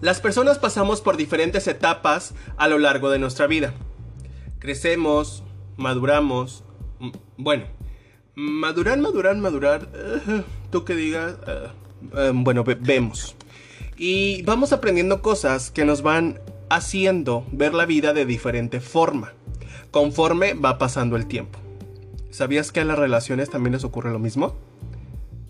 Las personas pasamos por diferentes etapas a lo largo de nuestra vida. Crecemos, maduramos. Bueno, madurar, madurar, madurar. eh, Tú que digas. eh, eh, bueno, ve- vemos. Y vamos aprendiendo cosas que nos van haciendo ver la vida de diferente forma, conforme va pasando el tiempo. ¿Sabías que a las relaciones también les ocurre lo mismo?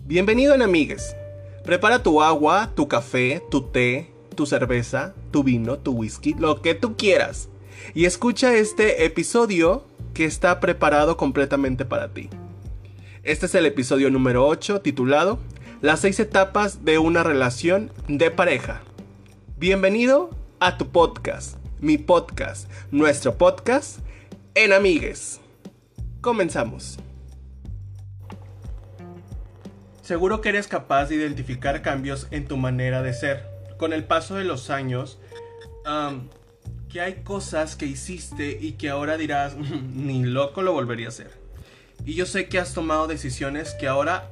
Bienvenido en Amigues. Prepara tu agua, tu café, tu té, tu cerveza, tu vino, tu whisky, lo que tú quieras. Y escucha este episodio que está preparado completamente para ti. Este es el episodio número 8 titulado Las seis etapas de una relación de pareja. Bienvenido a tu podcast, mi podcast, nuestro podcast en Amigues. Comenzamos. Seguro que eres capaz de identificar cambios en tu manera de ser. Con el paso de los años, que hay cosas que hiciste y que ahora dirás, ni loco lo volvería a hacer. Y yo sé que has tomado decisiones que ahora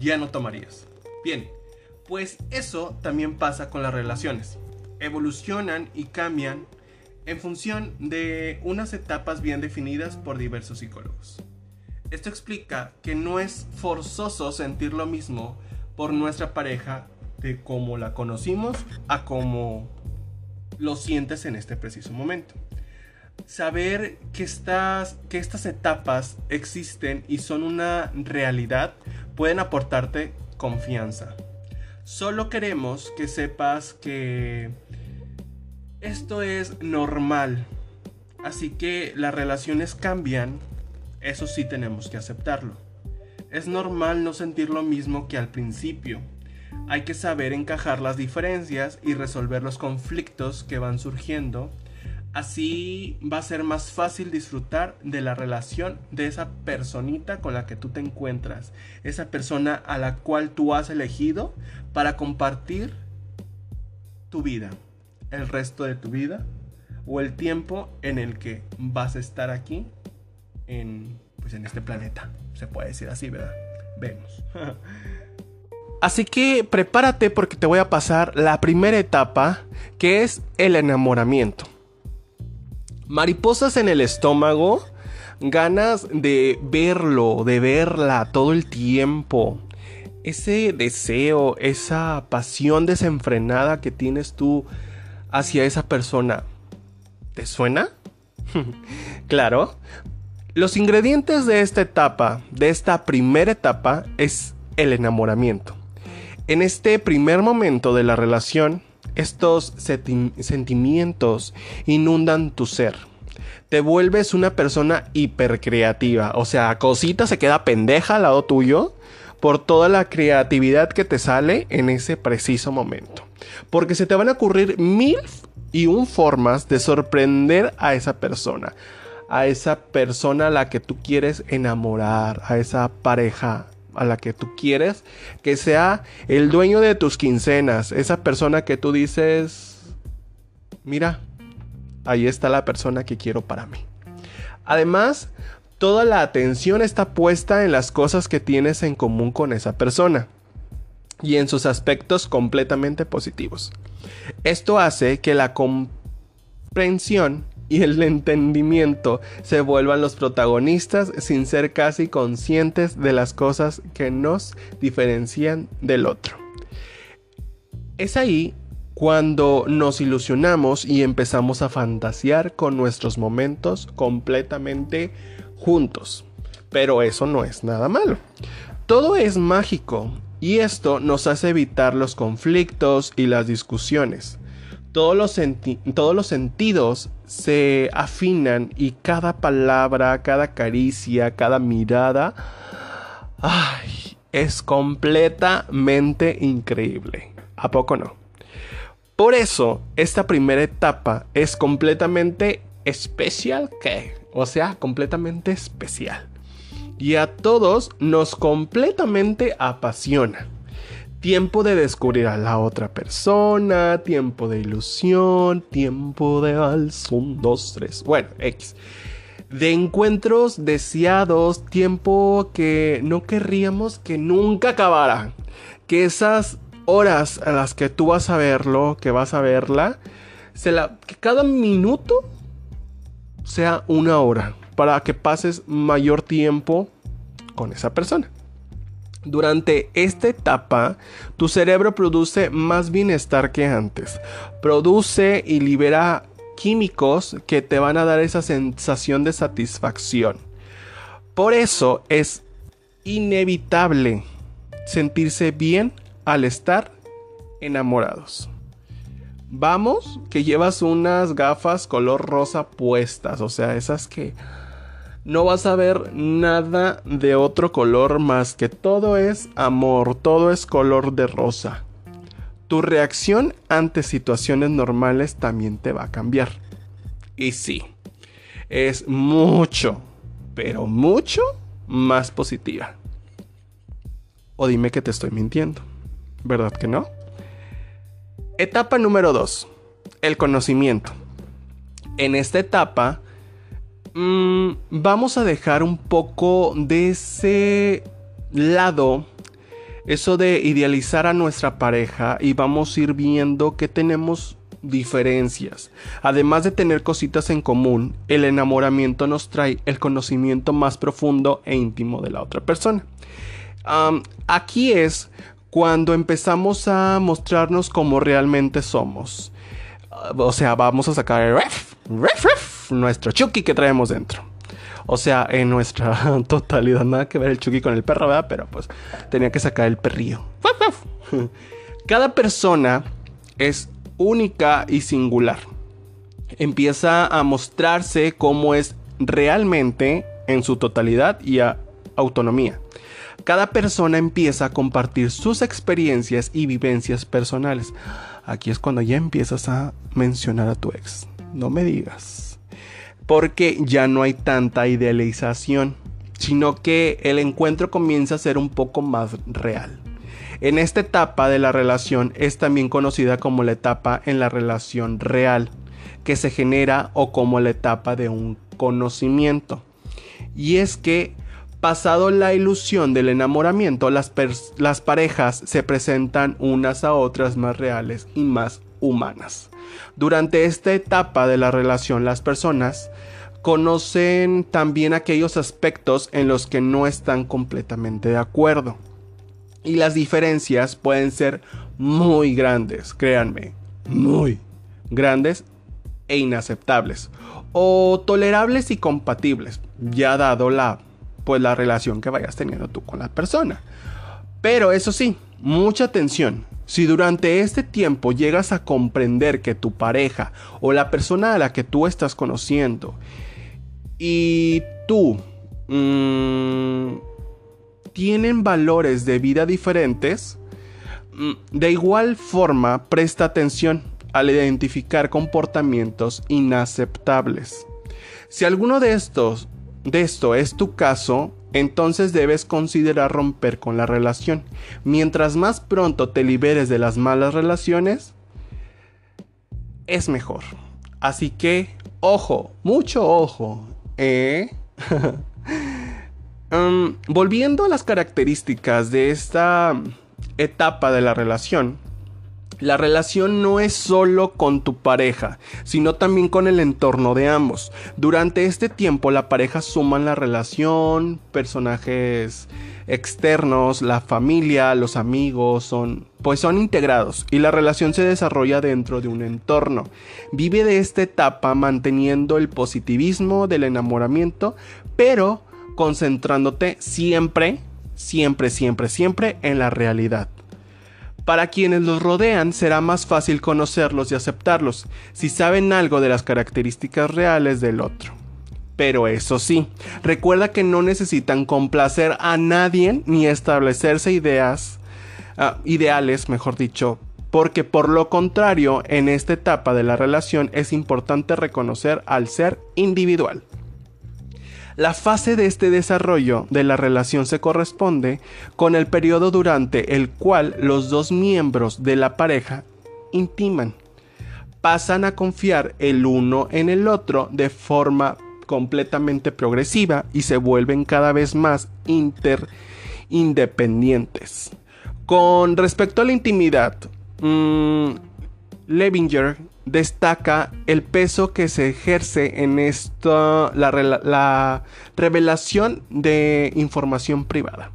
ya no tomarías. Bien, pues eso también pasa con las relaciones. Evolucionan y cambian en función de unas etapas bien definidas por diversos psicólogos. Esto explica que no es forzoso sentir lo mismo por nuestra pareja de cómo la conocimos a cómo lo sientes en este preciso momento. Saber que estas, que estas etapas existen y son una realidad pueden aportarte confianza. Solo queremos que sepas que esto es normal. Así que las relaciones cambian eso sí tenemos que aceptarlo. Es normal no sentir lo mismo que al principio. Hay que saber encajar las diferencias y resolver los conflictos que van surgiendo. Así va a ser más fácil disfrutar de la relación de esa personita con la que tú te encuentras. Esa persona a la cual tú has elegido para compartir tu vida. El resto de tu vida. O el tiempo en el que vas a estar aquí en, pues en este planeta. Se puede decir así, ¿verdad? Vemos. Así que prepárate porque te voy a pasar la primera etapa, que es el enamoramiento. Mariposas en el estómago, ganas de verlo, de verla todo el tiempo. Ese deseo, esa pasión desenfrenada que tienes tú hacia esa persona. ¿Te suena? claro, los ingredientes de esta etapa, de esta primera etapa, es el enamoramiento. En este primer momento de la relación, estos senti- sentimientos inundan tu ser. Te vuelves una persona hipercreativa. O sea, cosita se queda pendeja al lado tuyo por toda la creatividad que te sale en ese preciso momento. Porque se te van a ocurrir mil y un formas de sorprender a esa persona a esa persona a la que tú quieres enamorar, a esa pareja a la que tú quieres que sea el dueño de tus quincenas, esa persona que tú dices, mira, ahí está la persona que quiero para mí. Además, toda la atención está puesta en las cosas que tienes en común con esa persona y en sus aspectos completamente positivos. Esto hace que la comprensión y el entendimiento se vuelvan los protagonistas sin ser casi conscientes de las cosas que nos diferencian del otro. Es ahí cuando nos ilusionamos y empezamos a fantasear con nuestros momentos completamente juntos. Pero eso no es nada malo. Todo es mágico y esto nos hace evitar los conflictos y las discusiones. Todos los, sentidos se afinan y cada palabra, cada caricia, cada mirada ay, es completamente increíble. ¿A poco no? Por eso, esta primera etapa es completamente especial. O sea, completamente especial. Y a todos nos completamente apasiona. Tiempo de descubrir a la otra persona, tiempo de ilusión, tiempo de vals, un, dos, tres. Bueno, X. De encuentros deseados, tiempo que no querríamos que nunca acabara. Que esas horas a las que tú vas a verlo, que vas a verla, que cada minuto sea una hora para que pases mayor tiempo con esa persona. Durante esta etapa, tu cerebro produce más bienestar que antes. Produce y libera químicos que te van a dar esa sensación de satisfacción. Por eso es inevitable sentirse bien al estar enamorados. Vamos, que llevas unas gafas color rosa puestas, o sea, esas que no vas a ver nada de otro color más que todo es amor, todo es color de rosa. Tu reacción ante situaciones normales también te va a cambiar. Y sí, es mucho, pero mucho más positiva. O dime que te estoy mintiendo. ¿Verdad que no? Etapa número 2. El conocimiento. En esta etapa mm, vamos a dejar un poco de ese lado, eso de idealizar a nuestra pareja y vamos a ir viendo que tenemos diferencias. Además de tener cositas en común, el enamoramiento nos trae el conocimiento más profundo e íntimo de la otra persona. aquí es cuando empezamos a mostrarnos como realmente somos. O sea, vamos a sacar el ref, ref, ref, nuestro Chucky que traemos dentro. O sea, en nuestra totalidad, nada que ver el Chucky con el perro, ¿verdad? Pero pues tenía que sacar el perrillo. Cada persona es única y singular. Empieza a mostrarse como es realmente en su totalidad y a autonomía. Cada persona empieza a compartir sus experiencias y vivencias personales. Aquí es cuando ya empiezas a mencionar a tu ex. No me digas. Porque ya no hay tanta idealización, sino que el encuentro comienza a ser un poco más real. En esta etapa de la relación es también conocida como la etapa en la relación real, que se genera o como la etapa de un conocimiento. Y es que pasado la ilusión del enamoramiento, las, parejas se presentan unas a otras más reales y más humanas. Durante esta etapa de la relación, las personas conocen también aquellos aspectos en los que no están completamente de acuerdo y las diferencias pueden ser muy grandes, créanme, muy grandes e inaceptables o tolerables y compatibles, ya dado la pues la relación que vayas teniendo tú con la persona. Pero eso sí, mucha atención. Si durante este tiempo llegas a comprender que tu pareja o la persona a la que tú estás conociendo y tú mmm, tienen valores de vida diferentes, mm, de igual forma presta atención al identificar comportamientos inaceptables. Si alguno de estos de esto es tu caso, entonces debes considerar romper con la relación. Mientras más pronto te liberes de las malas relaciones, es mejor. Así que, ojo, mucho ojo, ¿eh? Em, volviendo a las características de esta etapa de la relación, la relación no es solo con tu pareja, sino también con el entorno de ambos. Durante este tiempo la pareja suma la relación, personajes externos, la familia, los amigos, son pues son integrados y la relación se desarrolla dentro de un entorno. Vive de esta etapa manteniendo el positivismo del enamoramiento, pero concentrándote siempre, siempre, siempre, siempre en la realidad. Para quienes los rodean será más fácil conocerlos y aceptarlos si saben algo de las características reales del otro. Pero eso sí, recuerda que no necesitan complacer a nadie ni establecerse ideas, ah, ideales, mejor dicho, porque por lo contrario, en esta etapa de la relación es importante reconocer al ser individual. La fase de este desarrollo de la relación se corresponde con el periodo durante el cual los dos miembros de la pareja intiman. Pasan a confiar el uno en el otro de forma completamente progresiva y se vuelven cada vez más inter independientes. Con respecto a la intimidad, mmm, Levinger destaca el peso que se ejerce en esto, la, la revelación de información privada.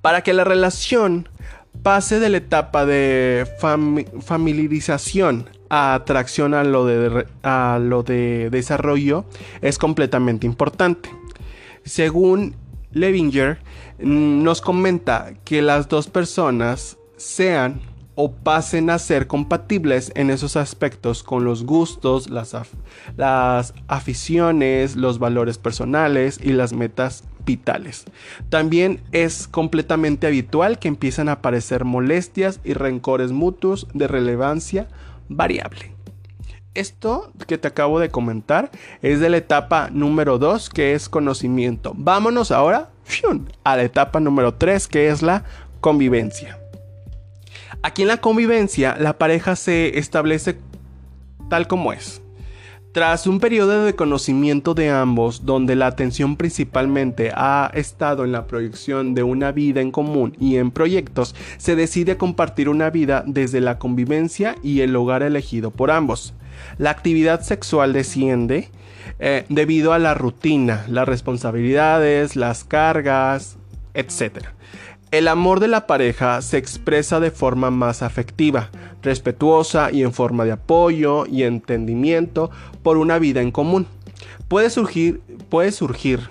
Para que la relación pase de la etapa de familiarización a atracción a lo, de, a lo de desarrollo es completamente importante. Según Levinger, mm, nos comenta que las dos personas sean o pasen a ser compatibles en esos aspectos con los gustos, las, las, aficiones, los valores personales y las metas vitales. También es completamente habitual que empiecen a aparecer molestias y rencores mutuos de relevancia variable. Esto que te acabo de comentar es de la etapa número 2 que es conocimiento. Vámonos ahora a la etapa número 3 que es la convivencia. Aquí en la convivencia, la pareja se establece tal como es. Tras un periodo de conocimiento de ambos, donde la atención principalmente ha estado en la proyección de una vida en común y en proyectos, se decide compartir una vida desde la convivencia y el hogar elegido por ambos. La actividad sexual desciende eh, debido a la rutina, las responsabilidades, las cargas, etc. El amor de la pareja se expresa de forma más afectiva, respetuosa y en forma de apoyo y entendimiento por una vida en común. Puede surgir, puede surgir,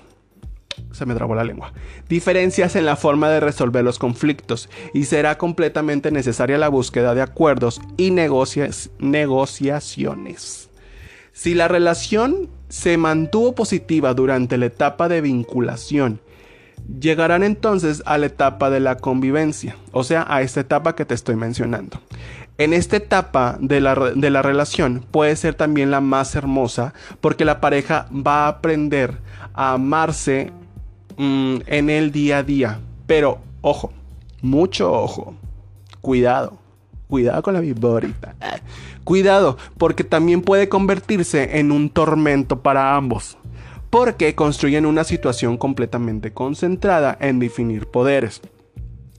se me trabó la lengua, diferencias en la forma de resolver los conflictos y será completamente necesaria la búsqueda de acuerdos y negociaciones. Si la relación se mantuvo positiva durante la etapa de vinculación Llegarán entonces a la etapa de la convivencia, o sea, a esta etapa que te estoy mencionando. En esta etapa de la, relación puede ser también la más hermosa porque la pareja va a aprender a amarse mm, en el día a día. Pero, ojo, mucho ojo, cuidado, cuidado con la viborita. Cuidado, porque también puede convertirse en un tormento para ambos porque construyen una situación completamente concentrada en definir poderes.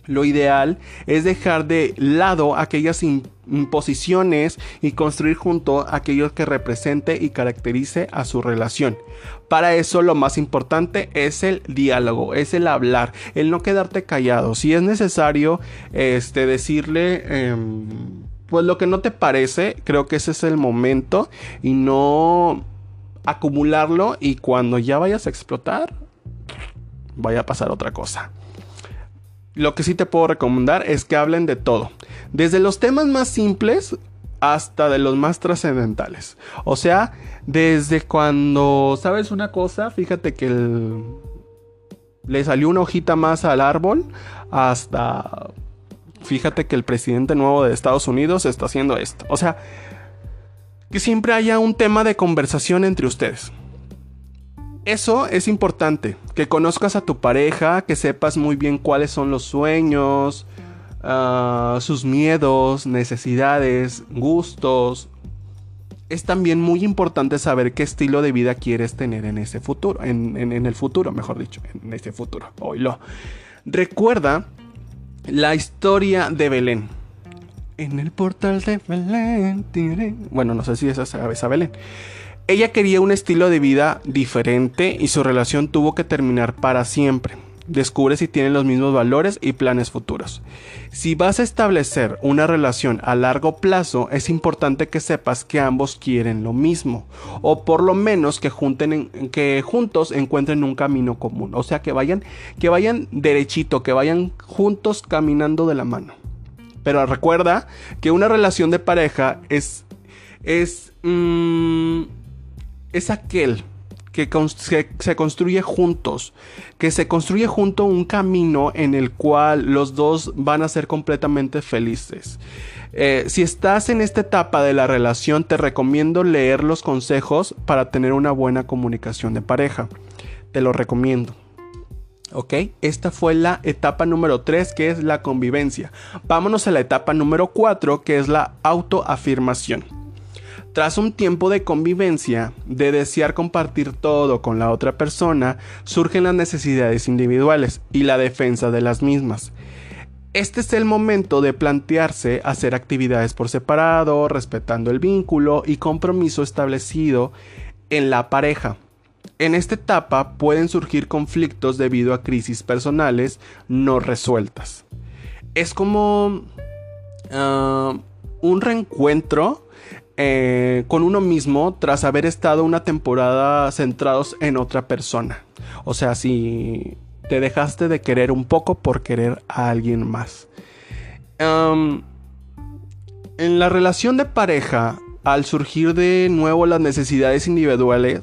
Lo ideal es dejar de lado aquellas imposiciones y construir junto aquello que represente y caracterice a su relación. Para eso lo más importante es el diálogo, es el hablar, el no quedarte callado. Si es necesario este, decirle... Em, pues lo que no te parece, creo que ese es el momento y no acumularlo y cuando ya vayas a explotar, vaya a pasar otra cosa. Lo que sí te puedo recomendar es que hablen de todo, desde los temas más simples hasta de los más trascendentales. O sea, desde cuando sabes una cosa, fíjate que le salió una hojita más al árbol, hasta fíjate que el presidente nuevo de Estados Unidos está haciendo esto. O sea, que siempre haya un tema de conversación entre ustedes. Eso es importante, que conozcas a tu pareja, que sepas muy bien cuáles son los sueños, ah, sus miedos, necesidades, gustos. Es también muy importante saber qué estilo de vida quieres tener en ese futuro, en, el futuro, mejor dicho, en ese futuro. Recuerda la historia de Belén. En el portal de Belén. Bueno, no sé si esa es Belén. Ella quería un estilo de vida diferente y su relación tuvo que terminar para siempre. Descubre si tienen los mismos valores y planes futuros. Si vas a establecer una relación a largo plazo, es importante que sepas que ambos quieren lo mismo, o por lo menos que, que juntos encuentren un camino común, o sea, que vayan, que vayan derechito, que vayan juntos caminando de la mano. Pero recuerda que una relación de pareja es. es. Mm, es aquel que, se construye juntos, que se construye junto un camino en el cual los dos van a ser completamente felices. Eh, si estás en esta etapa de la relación, te recomiendo leer los consejos para tener una buena comunicación de pareja. Te lo recomiendo. ¿Ok? Esta fue la etapa número 3, que es la convivencia. Vámonos a la etapa número 4, que es la autoafirmación. Tras un tiempo de convivencia, de desear compartir todo con la otra persona, surgen las necesidades individuales y la defensa de las mismas. Este es el momento de plantearse hacer actividades por separado, respetando el vínculo y compromiso establecido en la pareja. En esta etapa pueden surgir conflictos debido a crisis personales no resueltas. Es como ah, un reencuentro eh, con uno mismo tras haber estado una temporada centrados en otra persona. O sea, si te dejaste de querer un poco por querer a alguien más. en la relación de pareja, al surgir de nuevo las necesidades individuales,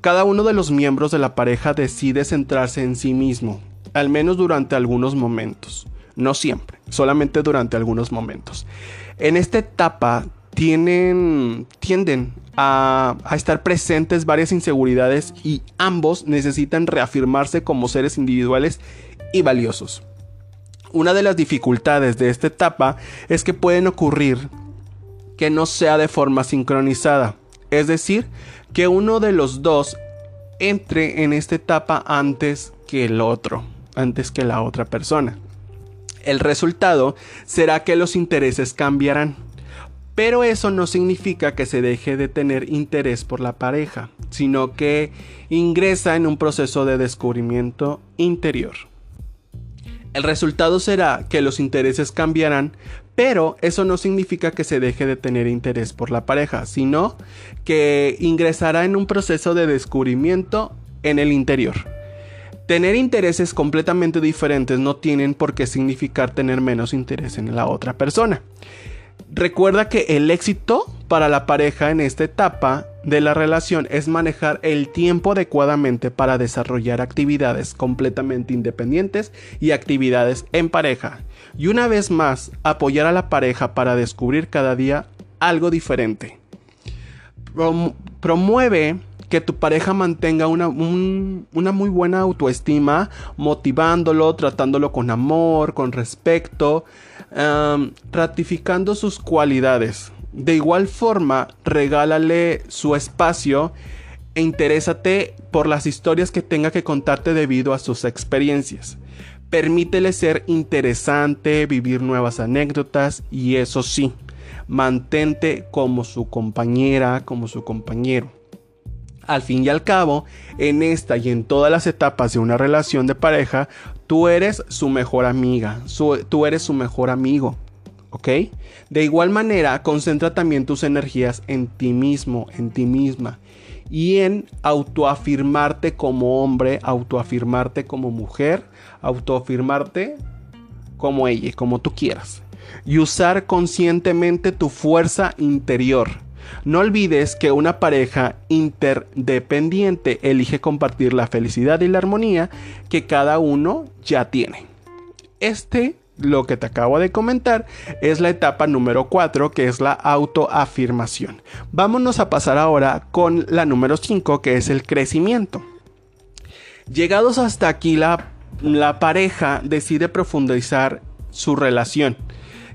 cada uno de los miembros de la pareja decide centrarse en sí mismo, al menos durante algunos momentos. No siempre, solamente durante algunos momentos. En esta etapa tienen, tienden a, estar presentes varias inseguridades y ambos necesitan reafirmarse como seres individuales y valiosos. Una de las dificultades de esta etapa es que pueden ocurrir que no sea de forma sincronizada, es decir, que uno de los dos entre en esta etapa antes que el otro, antes que la otra persona. El resultado será que los intereses cambiarán pero eso no significa que se deje de tener interés por la pareja, sino que ingresa en un proceso de descubrimiento interior. El resultado será que los intereses cambiarán, pero eso no significa que se deje de tener interés por la pareja, sino que ingresará en un proceso de descubrimiento en el interior. Tener intereses completamente diferentes no tienen por qué significar tener menos interés en la otra persona. Recuerda que el éxito para la pareja en esta etapa de la relación es manejar el tiempo adecuadamente para desarrollar actividades completamente independientes y actividades en pareja. Y una vez más, apoyar a la pareja para descubrir cada día algo diferente. promueve que tu pareja mantenga una, una, muy buena autoestima, motivándolo, tratándolo con amor, con respeto, ratificando sus cualidades. De igual forma, regálale su espacio e interésate por las historias que tenga que contarte debido a sus experiencias. Permítele ser interesante, vivir nuevas anécdotas y eso sí, mantente como su compañera, como su compañero al fin y al cabo, en esta y en todas las etapas de una relación de pareja, tú eres su mejor amiga, tú eres su mejor amigo. ¿Ok? De igual manera, concentra también tus energías en ti mismo, en ti misma. Y en autoafirmarte como hombre, autoafirmarte como mujer, autoafirmarte como ella, como tú quieras. Y usar conscientemente tu fuerza interior no olvides que una pareja interdependiente elige compartir la felicidad y la armonía que cada uno ya tiene. Este, lo que te acabo de comentar, es la etapa número 4, que es la autoafirmación. Vámonos a pasar ahora con la número 5, que es el crecimiento. Llegados hasta aquí, la, la pareja decide profundizar su relación,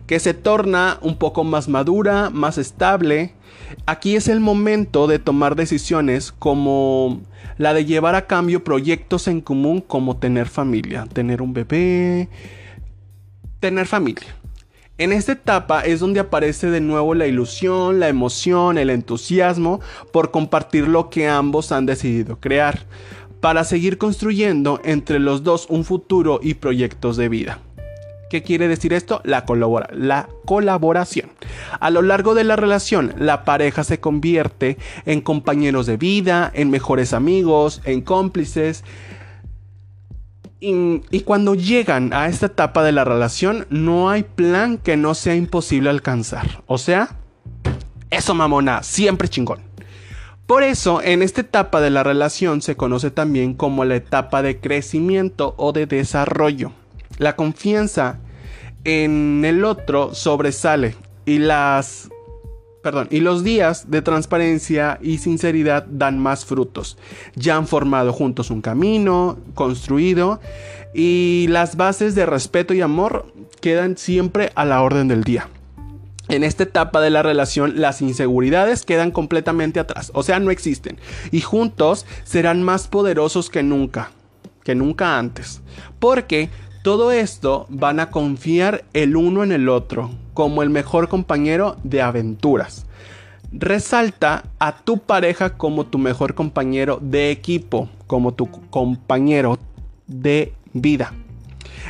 que se torna un poco más madura, más estable, Aquí es el momento de tomar decisiones como la de llevar a cambio proyectos en común como tener familia, tener un bebé, tener familia. En esta etapa es donde aparece de nuevo la ilusión, la emoción, el entusiasmo por compartir lo que ambos han decidido crear, para seguir construyendo entre los dos un futuro y proyectos de vida. ¿Qué quiere decir esto? La, la colaboración. A lo largo de la relación, la pareja se convierte en compañeros de vida, en mejores amigos, en cómplices. Y, cuando llegan a esta etapa de la relación, no hay plan que no sea imposible alcanzar. O sea, eso mamona, siempre chingón. Por eso, en esta etapa de la relación se conoce también como la etapa de crecimiento o de desarrollo. La confianza en el otro sobresale y las perdón, y los días de transparencia y sinceridad dan más frutos. Ya han formado juntos un camino construido y las bases de respeto y amor quedan siempre a la orden del día. En esta etapa de la relación las inseguridades quedan completamente atrás, o sea, no existen, y juntos serán más poderosos que nunca, que nunca antes, porque Todo esto van a confiar el uno en el otro como el mejor compañero de aventuras. Resalta a tu pareja como tu mejor compañero de equipo, como tu compañero de vida.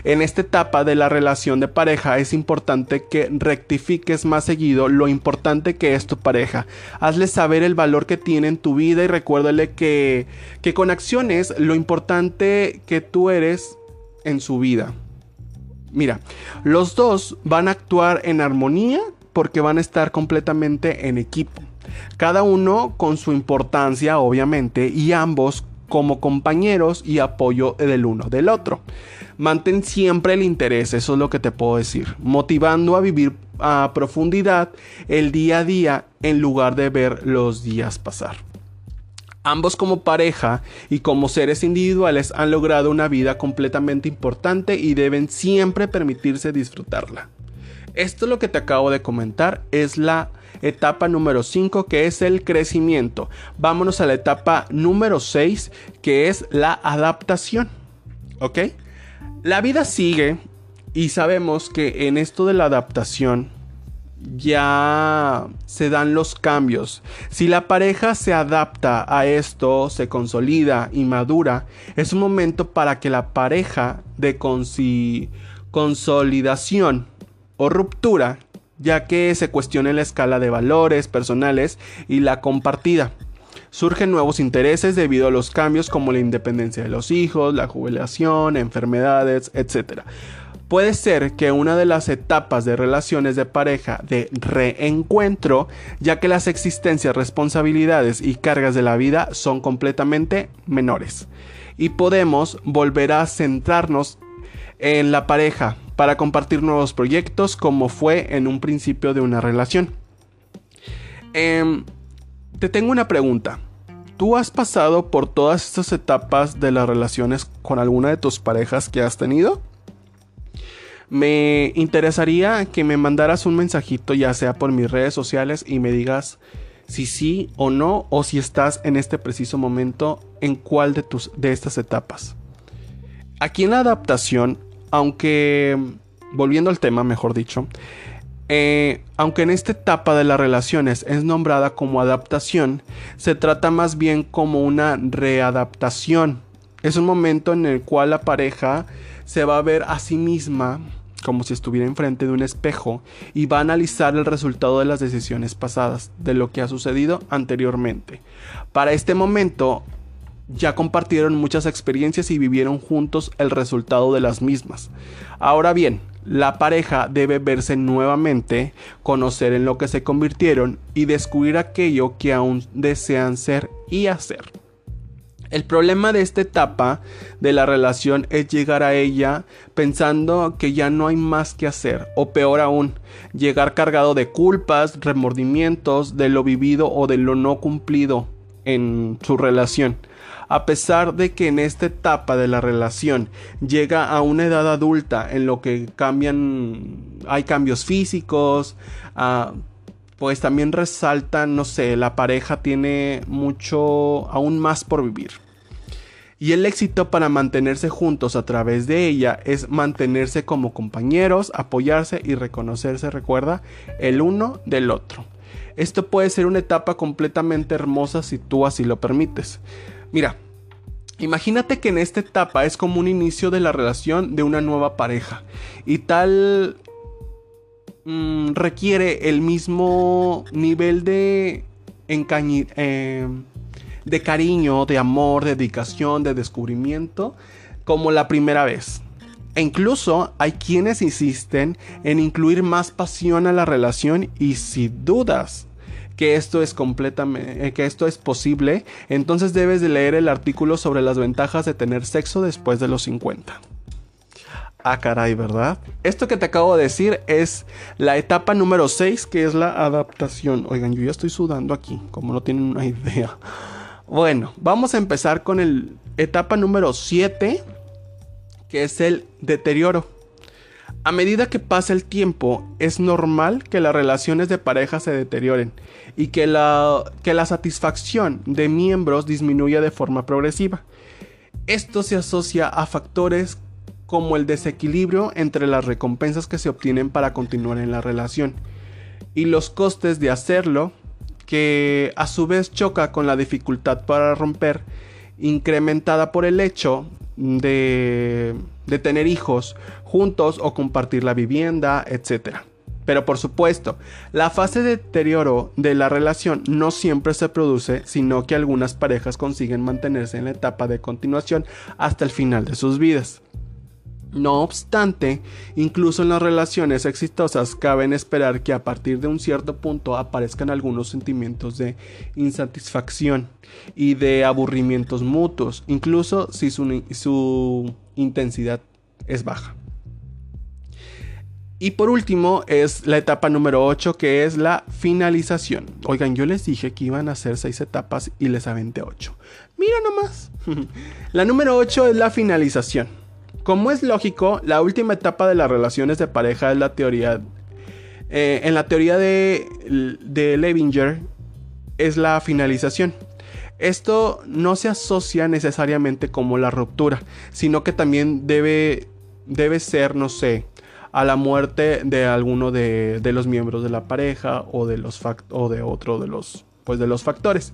En esta etapa de la relación de pareja es importante que rectifiques más seguido lo importante que es tu pareja. Hazle saber el valor que tiene en tu vida y recuérdale que, que con acciones lo importante que tú eres en su vida. Mira, los dos van a actuar en armonía porque van a estar completamente en equipo. Cada uno con su importancia, obviamente, y ambos como compañeros y apoyo del uno del otro. Mantén siempre el interés, eso es lo que te puedo decir, motivando a vivir a profundidad el día a día en lugar de ver los días pasar. Ambos como pareja y como seres individuales han logrado una vida completamente importante y deben siempre permitirse disfrutarla. Esto es lo que te acabo de comentar, es la etapa número 5 que es el crecimiento. Vámonos a la etapa número 6 que es la adaptación. ¿Ok? La vida sigue y sabemos que en esto de la adaptación ya se dan los cambios. Si la pareja se adapta a esto, se consolida y madura, es un momento para que la pareja de consolidación o ruptura, ya que se cuestione la escala de valores personales y la compartida. Surgen nuevos intereses debido a los cambios como la independencia de los hijos, la jubilación, enfermedades, etc. Puede ser que una de las etapas de relaciones de pareja de reencuentro, ya que las existencias, responsabilidades y cargas de la vida son completamente menores. Y podemos volver a centrarnos en la pareja para compartir nuevos proyectos como fue en un principio de una relación. Em, te tengo una pregunta. ¿Tú has pasado por todas estas etapas de las relaciones con alguna de tus parejas que has tenido? Me interesaría que me mandaras un mensajito ya sea por mis redes sociales y me digas si sí o no o si estás en este preciso momento en cuál de tus de estas etapas. Aquí en la adaptación aunque, volviendo al tema, mejor dicho, eh, aunque en esta etapa de las relaciones es nombrada como adaptación, se trata más bien como una readaptación. Es un momento en el cual la pareja se va a ver a sí misma como si estuviera enfrente de un espejo y va a analizar el resultado de las decisiones pasadas, de lo que ha sucedido anteriormente. Para este momento, ya compartieron muchas experiencias y vivieron juntos el resultado de las mismas. Ahora bien, la pareja debe verse nuevamente, conocer en lo que se convirtieron y descubrir aquello que aún desean ser y hacer. El problema de esta etapa de la relación es llegar a ella pensando que ya no hay más que hacer, o peor aún, llegar cargado de culpas, remordimientos de lo vivido o de lo no cumplido en su relación. A pesar de que en esta etapa de la relación llega a una edad adulta en lo que cambian, hay cambios físicos, pues también resaltan, no sé, la pareja tiene mucho, aún más por vivir. Y el éxito para mantenerse juntos a través de ella es mantenerse como compañeros, apoyarse y reconocerse, recuerda, el uno del otro. Esto puede ser una etapa completamente hermosa si tú así lo permites. Mira, imagínate que en esta etapa es como un inicio de la relación de una nueva pareja y tal mm, requiere el mismo nivel de eh, de cariño, de amor, de dedicación, de descubrimiento como la primera vez. E incluso hay quienes insisten en incluir más pasión a la relación y si dudas que esto es completamente, eh, que esto es posible, entonces debes de leer el artículo sobre las ventajas de tener sexo después de los 50. Ah, caray, ¿verdad? Esto que te acabo de decir es la etapa número 6, que es la adaptación. Oigan, yo ya estoy sudando aquí, como no tienen una idea. Bueno, vamos a empezar con el etapa número 7, que es el deterioro. A medida que pasa el tiempo, es normal que las relaciones de pareja se deterioren y que la, que la satisfacción de miembros disminuya de forma progresiva. Esto se asocia a factores como el desequilibrio entre las recompensas que se obtienen para continuar en la relación y los costes de hacerlo, que a su vez choca con la dificultad para romper, incrementada por el hecho de, de tener hijos juntos o compartir la vivienda, etc. Pero por supuesto, la fase de deterioro de la relación no siempre se produce, sino que algunas parejas consiguen mantenerse en la etapa de continuación hasta el final de sus vidas. No obstante, incluso en las relaciones exitosas caben esperar que a partir de un cierto punto aparezcan algunos sentimientos de insatisfacción y de aburrimientos mutuos, incluso si su, intensidad es baja. Y por último es la etapa número 8 que es la finalización. Oigan, yo les dije que iban a ser 6 etapas y les aventé 8. Mira nomás. la número 8 es la finalización. Como es lógico, la última etapa de las relaciones de pareja es la teoría. Eh, en la teoría de, de Levinger es la finalización. Esto no se asocia necesariamente como la ruptura, sino que también debe, debe ser, no sé, a la muerte de alguno de, de los miembros de la pareja o de, los o de otro de los, pues de los factores.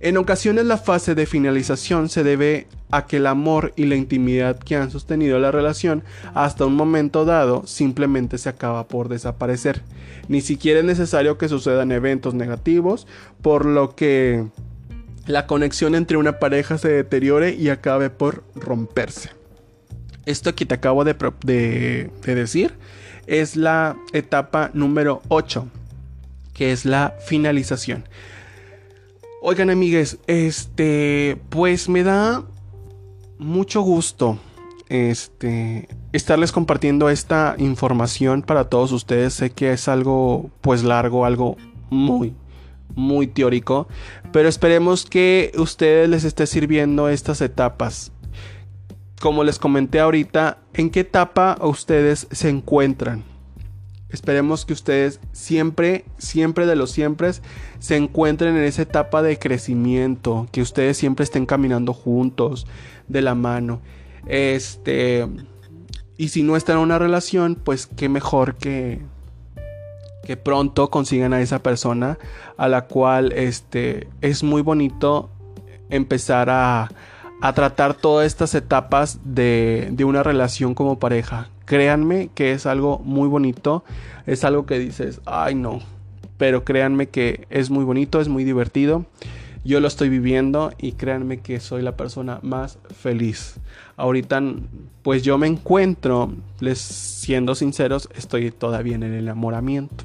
En ocasiones la fase de finalización se debe a que el amor y la intimidad que han sostenido la relación hasta un momento dado simplemente se acaba por desaparecer. Ni siquiera es necesario que sucedan eventos negativos, por lo que la conexión entre una pareja se deteriore y acabe por romperse. Esto que te acabo de, de decir es la etapa número 8, que es la finalización. Oigan, amigues, este, pues me da mucho gusto este estarles compartiendo esta información para todos ustedes. Sé que es algo pues largo, algo muy muy teórico, pero esperemos que ustedes les esté sirviendo estas etapas. Como les comenté ahorita, ¿en qué etapa ustedes se encuentran? Esperemos que ustedes siempre, siempre de los siempre se encuentren en esa etapa de crecimiento, que ustedes siempre estén caminando juntos, de la mano. Este, y si no están en una relación, pues qué mejor que que pronto consigan a esa persona a la cual este es muy bonito empezar a, a tratar todas estas etapas de, de una relación como pareja Créanme que es algo muy bonito, es algo que dices, ay no, pero créanme que es muy bonito, es muy divertido. Yo lo estoy viviendo y créanme que soy la persona más feliz. Ahorita, pues yo me encuentro, les siendo sinceros, estoy todavía en el enamoramiento.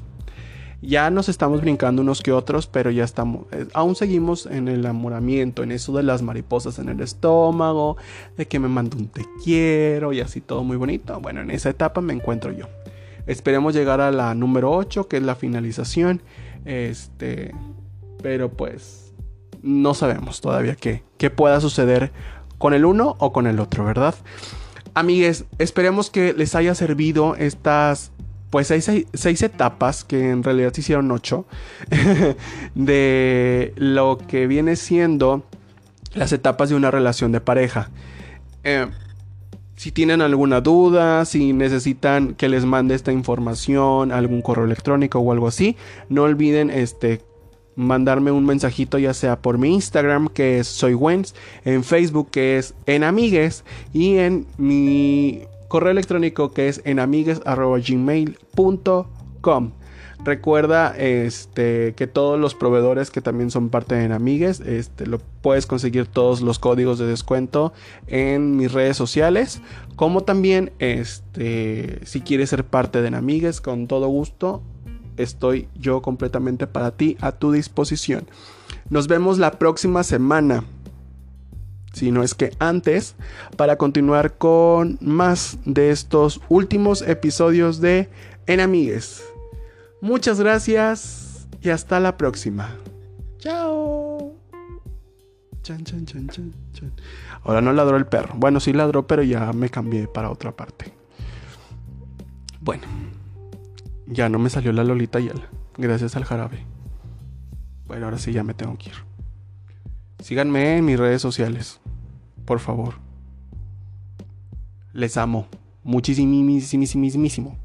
Ya nos estamos brincando unos que otros, pero ya estamos, eh, aún seguimos en el enamoramiento, en eso de las mariposas en el estómago, de que me mando un te quiero y así todo muy bonito. Bueno, en esa etapa me encuentro yo. Esperemos llegar a la número 8, que es la finalización. Este, pero pues no sabemos todavía qué, qué pueda suceder con el uno o con el otro, ¿verdad? Amigues, esperemos que les haya servido estas pues hay seis, etapas, que en realidad se hicieron ocho, de lo que viene siendo las etapas de una relación de pareja. Eh, si tienen alguna duda, si necesitan que les mande esta información, algún correo electrónico o algo así, no olviden este, mandarme un mensajito ya sea por mi Instagram que es soy en Facebook que es en amigues y en mi correo electrónico que es enamigues.gmail.com. Recuerda este, que todos los proveedores que también son parte de Enamigues, este, lo puedes conseguir todos los códigos de descuento en mis redes sociales. Como también, este, si quieres ser parte de Enamigues, con todo gusto, estoy yo completamente para ti, a tu disposición. Nos vemos la próxima semana si no es que antes, para continuar con más de estos últimos episodios de Enamigues. Muchas gracias y hasta la próxima. Chao. Chan, chan, chan, chan, chan. Ahora no ladró el perro. Bueno, sí ladró, pero ya me cambié para otra parte. Bueno, ya no me salió la Lolita Yala. Gracias al jarabe. Bueno, ahora sí ya me tengo que ir. Síganme en mis redes sociales. Por favor. Les amo. muchísimo.